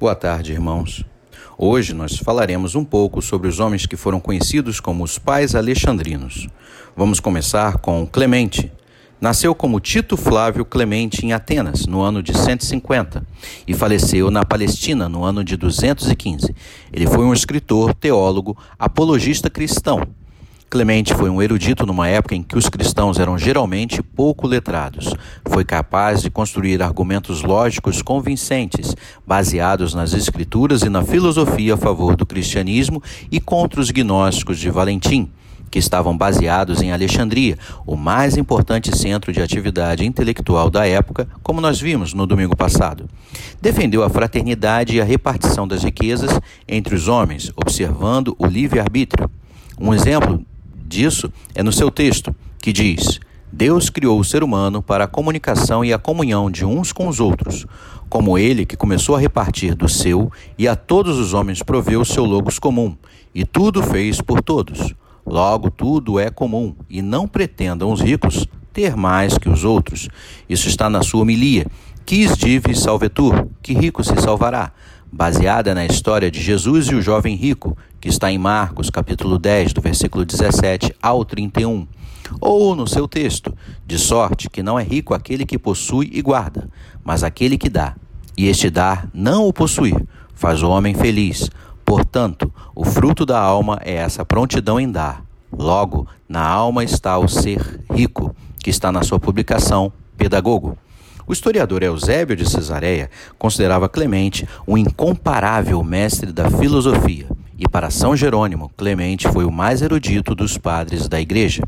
Boa tarde, irmãos. Hoje nós falaremos um pouco sobre os homens que foram conhecidos como os pais alexandrinos. Vamos começar com Clemente. Nasceu como Tito Flávio Clemente em Atenas, no ano de 150, e faleceu na Palestina no ano de 215. Ele foi um escritor, teólogo, apologista cristão Clemente foi um erudito numa época em que os cristãos eram geralmente pouco letrados. Foi capaz de construir argumentos lógicos convincentes, baseados nas escrituras e na filosofia a favor do cristianismo e contra os gnósticos de Valentim, que estavam baseados em Alexandria, o mais importante centro de atividade intelectual da época, como nós vimos no domingo passado. Defendeu a fraternidade e a repartição das riquezas entre os homens, observando o livre-arbítrio. Um exemplo disso é no seu texto, que diz: Deus criou o ser humano para a comunicação e a comunhão de uns com os outros, como ele que começou a repartir do seu e a todos os homens proveu seu logos comum, e tudo fez por todos. Logo, tudo é comum, e não pretendam os ricos ter mais que os outros. Isso está na sua homilia. Quis dive salvetur, que rico se salvará, baseada na história de Jesus e o jovem rico, que está em Marcos, capítulo 10, do versículo 17 ao 31. Ou no seu texto, de sorte que não é rico aquele que possui e guarda, mas aquele que dá. E este dar, não o possuir, faz o homem feliz. Portanto, o fruto da alma é essa prontidão em dar. Logo, na alma está o ser rico, que está na sua publicação Pedagogo. O historiador Eusébio de Cesareia considerava Clemente um incomparável mestre da filosofia e para São Jerônimo, Clemente foi o mais erudito dos padres da igreja.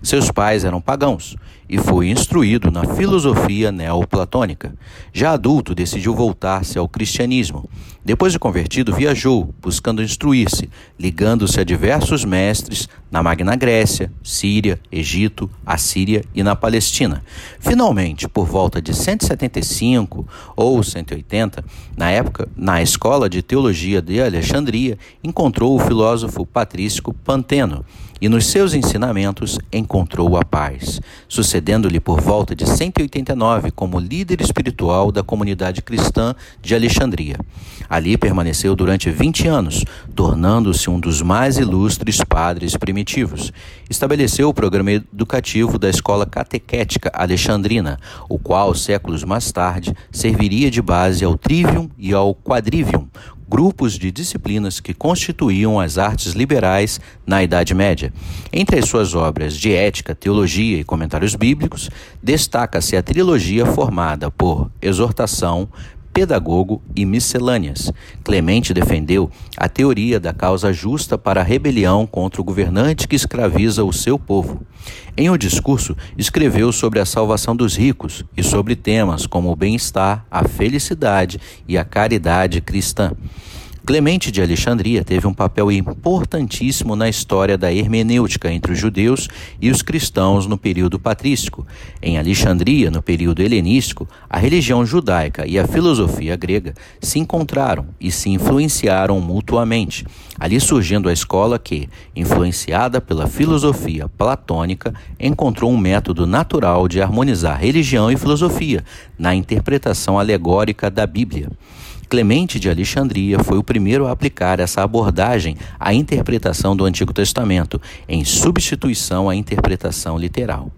Seus pais eram pagãos e foi instruído na filosofia neoplatônica. Já adulto, decidiu voltar-se ao cristianismo. Depois de convertido, viajou, buscando instruir-se, ligando-se a diversos mestres na Magna Grécia, Síria, Egito, Assíria e na Palestina. Finalmente, por volta de 175 ou 180, na época, na escola de teologia de Alexandria, encontrou o filósofo patrístico Panteno e nos seus ensinamentos encontrou a paz, sucedendo-lhe por volta de 189 como líder espiritual da comunidade cristã de Alexandria. Ali permaneceu durante 20 anos, tornando-se um dos mais ilustres padres primitivos. Estabeleceu o programa educativo da escola catequética alexandrina, o qual, séculos mais tarde, serviria de base ao Trivium e ao Quadrivium, grupos de disciplinas que constituíam as artes liberais na Idade Média. Entre as suas obras de ética, teologia e comentários bíblicos, destaca-se a trilogia formada por Exortação, pedagogo e miscelâneas. Clemente defendeu a teoria da causa justa para a rebelião contra o governante que escraviza o seu povo. Em um discurso, escreveu sobre a salvação dos ricos e sobre temas como o bem-estar, a felicidade e a caridade cristã. Clemente de Alexandria teve um papel importantíssimo na história da hermenêutica entre os judeus e os cristãos no período patrístico. Em Alexandria, no período helenístico, a religião judaica e a filosofia grega se encontraram e se influenciaram mutuamente, ali surgindo a escola que, influenciada pela filosofia platônica, encontrou um método natural de harmonizar religião e filosofia na interpretação alegórica da Bíblia. Clemente de Alexandria foi o primeiro a aplicar essa abordagem à interpretação do Antigo Testamento, em substituição à interpretação literal.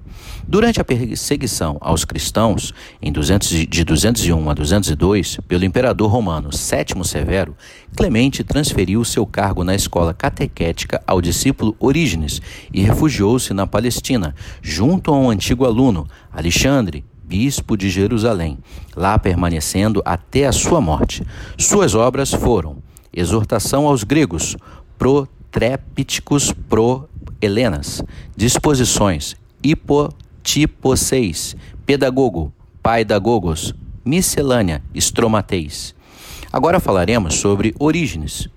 Durante a perseguição aos cristãos, em 200, de 201 a 202, pelo imperador romano Sétimo Severo, Clemente transferiu seu cargo na escola catequética ao discípulo Orígenes e refugiou-se na Palestina, junto a um antigo aluno, Alexandre, bispo de Jerusalém, lá permanecendo até a sua morte. Suas obras foram Exortação aos Gregos, Protrépticos pro Helenas, Disposições, Hipotiposeis, Pedagogo, Paidagogos, Miscelânea, Estromateis. Agora falaremos sobre Orígenes,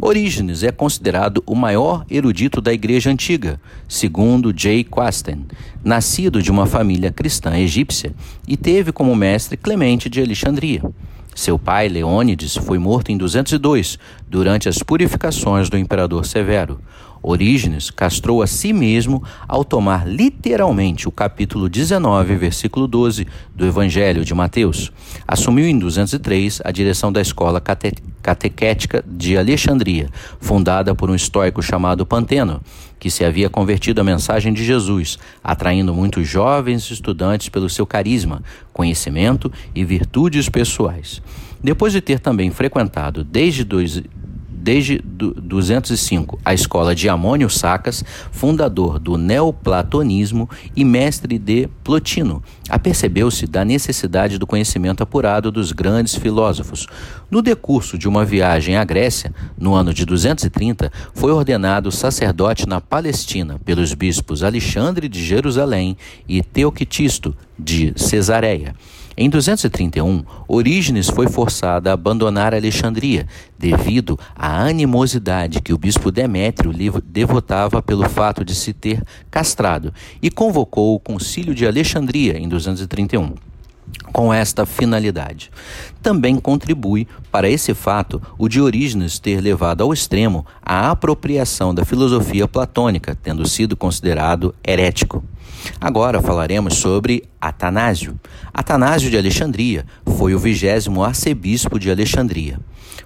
Orígenes é considerado o maior erudito da Igreja Antiga, segundo J. Quasten, nascido de uma família cristã egípcia e teve como mestre Clemente de Alexandria. Seu pai, Leônides, foi morto em 202 durante as purificações do imperador Severo. Orígenes castrou a si mesmo ao tomar literalmente o capítulo 19, versículo 12 do Evangelho de Mateus. Assumiu em 203 a direção da escola cate catequética de Alexandria, fundada por um estoico chamado Panteno, que se havia convertido à mensagem de Jesus, atraindo muitos jovens estudantes pelo seu carisma, conhecimento e virtudes pessoais. Depois de ter também frequentado desde desde 205 a escola de Amônio Sacas, fundador do neoplatonismo e mestre de Plotino. Apercebeu-se da necessidade do conhecimento apurado dos grandes filósofos. No decurso de uma viagem à Grécia, no ano de 230, foi ordenado sacerdote na Palestina pelos bispos Alexandre de Jerusalém e Teoquitisto de Cesareia. Em 231, Orígenes foi forçado a abandonar Alexandria, devido à animosidade que o bispo Demétrio lhe devotava pelo fato de se ter castrado, e convocou o Concílio de Alexandria em 231 com esta finalidade. Também contribui para esse fato o de Orígenes ter levado ao extremo a apropriação da filosofia platônica, tendo sido considerado herético. Agora falaremos sobre Atanásio. Atanásio de Alexandria foi o vigésimo arcebispo de Alexandria.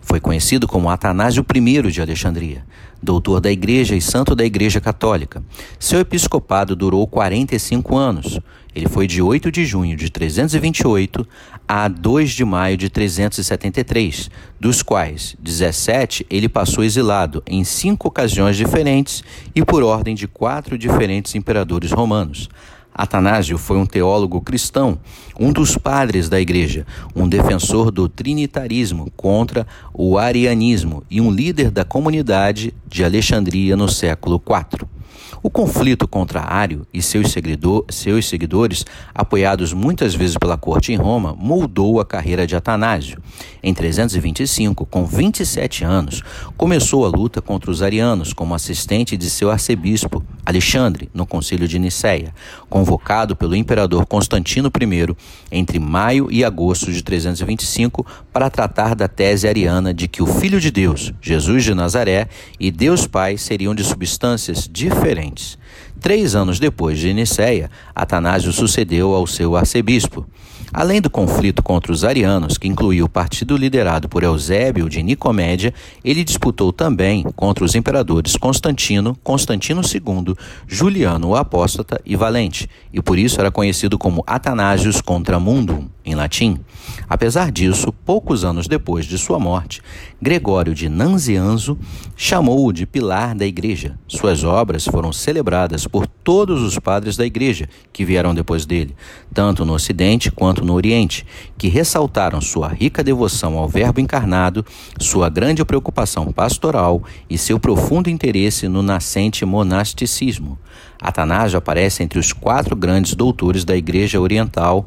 Foi conhecido como Atanásio I de Alexandria, doutor da Igreja e santo da Igreja Católica. Seu episcopado durou 45 anos. Ele foi de 8 de junho de 328 a 2 de maio de 373, dos quais 17 ele passou exilado em cinco ocasiões diferentes e por ordem de quatro diferentes imperadores romanos. Atanásio foi um teólogo cristão, um dos padres da igreja, um defensor do trinitarismo contra o arianismo e um líder da comunidade de Alexandria no século IV. O conflito contra Ário e seus, seguidor, seus seguidores, apoiados muitas vezes pela corte em Roma, moldou a carreira de Atanásio. Em 325, com 27 anos, começou a luta contra os arianos como assistente de seu arcebispo, Alexandre, no concílio de Nicéia, convocado pelo imperador Constantino I entre maio e agosto de 325 para tratar da tese ariana de que o Filho de Deus, Jesus de Nazaré, e Deus Pai seriam de substâncias diferentes diferentes. Três anos depois de Nicéia, Atanásio sucedeu ao seu arcebispo. Além do conflito contra os arianos, que incluía o partido liderado por Eusébio de Nicomédia, ele disputou também contra os imperadores Constantino, Constantino II, Juliano o Apóstata e Valente, e por isso era conhecido como Atanásios contra Mundum, em latim. Apesar disso, poucos anos depois de sua morte, Gregório de Nanzianzo chamou-o de pilar da igreja. Suas obras foram celebradas por todos os padres da igreja que vieram depois dele, tanto no Ocidente quanto no Oriente, que ressaltaram sua rica devoção ao Verbo encarnado, sua grande preocupação pastoral e seu profundo interesse no nascente monasticismo. Atanásio aparece entre os quatro grandes doutores da Igreja Oriental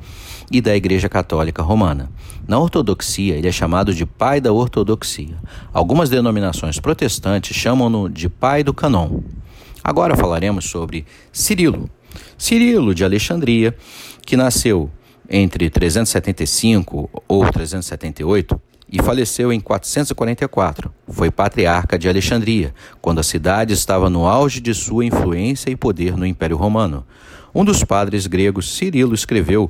e da Igreja Católica Romana. Na ortodoxia, ele é chamado de pai da ortodoxia. Algumas denominações protestantes chamam-no de pai do canon. Agora falaremos sobre Cirilo. Cirilo de Alexandria, que nasceu entre 375 ou 378 e faleceu em 444. Foi patriarca de Alexandria, quando a cidade estava no auge de sua influência e poder no Império Romano. Um dos padres gregos, Cirilo, escreveu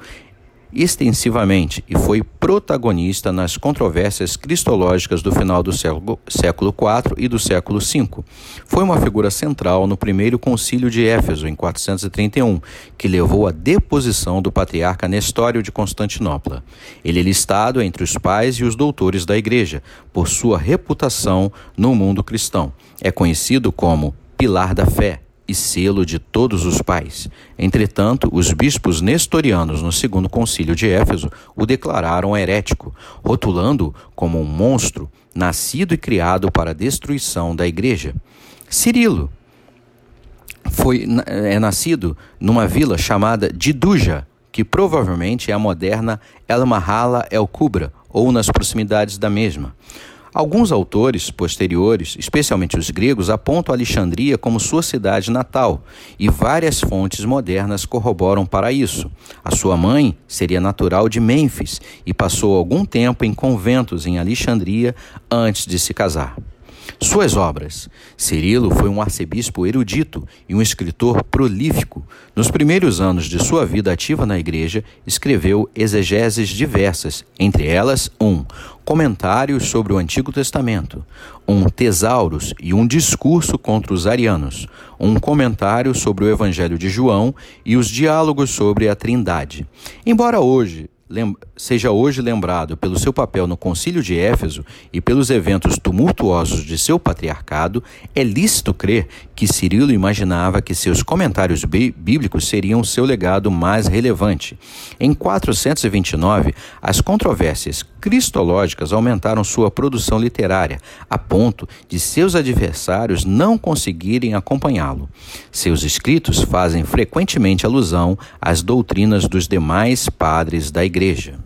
extensivamente e foi protagonista nas controvérsias cristológicas do final do século, IV e do século V. Foi uma figura central no primeiro concílio de Éfeso, em 431, que levou à deposição do patriarca Nestório de Constantinopla. Ele é listado entre os pais e os doutores da Igreja, por sua reputação no mundo cristão. É conhecido como pilar da fé e selo de todos os pais. Entretanto, os bispos nestorianos no segundo concílio de Éfeso o declararam herético, rotulando-o como um monstro nascido e criado para a destruição da igreja. Cirilo foi, é nascido numa vila chamada Diduja, que provavelmente é a moderna El Mahala El Kubra, ou nas proximidades da mesma. Alguns autores posteriores, especialmente os gregos, apontam Alexandria como sua cidade natal, e várias fontes modernas corroboram para isso. A sua mãe seria natural de Mênfis e passou algum tempo em conventos em Alexandria antes de se casar. Suas obras. Cirilo foi um arcebispo erudito e um escritor prolífico. Nos primeiros anos de sua vida ativa na igreja, escreveu exegeses diversas, entre elas um comentário sobre o Antigo Testamento, um tesauros e um discurso contra os arianos, um comentário sobre o Evangelho de João e os diálogos sobre a Trindade. Embora hoje seja hoje lembrado pelo seu papel no Concílio de Éfeso e pelos eventos tumultuosos de seu patriarcado, é lícito crer que Cirilo imaginava que seus comentários bíblicos seriam seu legado mais relevante. Em 429, as controvérsias cristológicas aumentaram sua produção literária, a ponto de seus adversários não conseguirem acompanhá-lo. Seus escritos fazem frequentemente alusão às doutrinas dos demais padres da Igreja.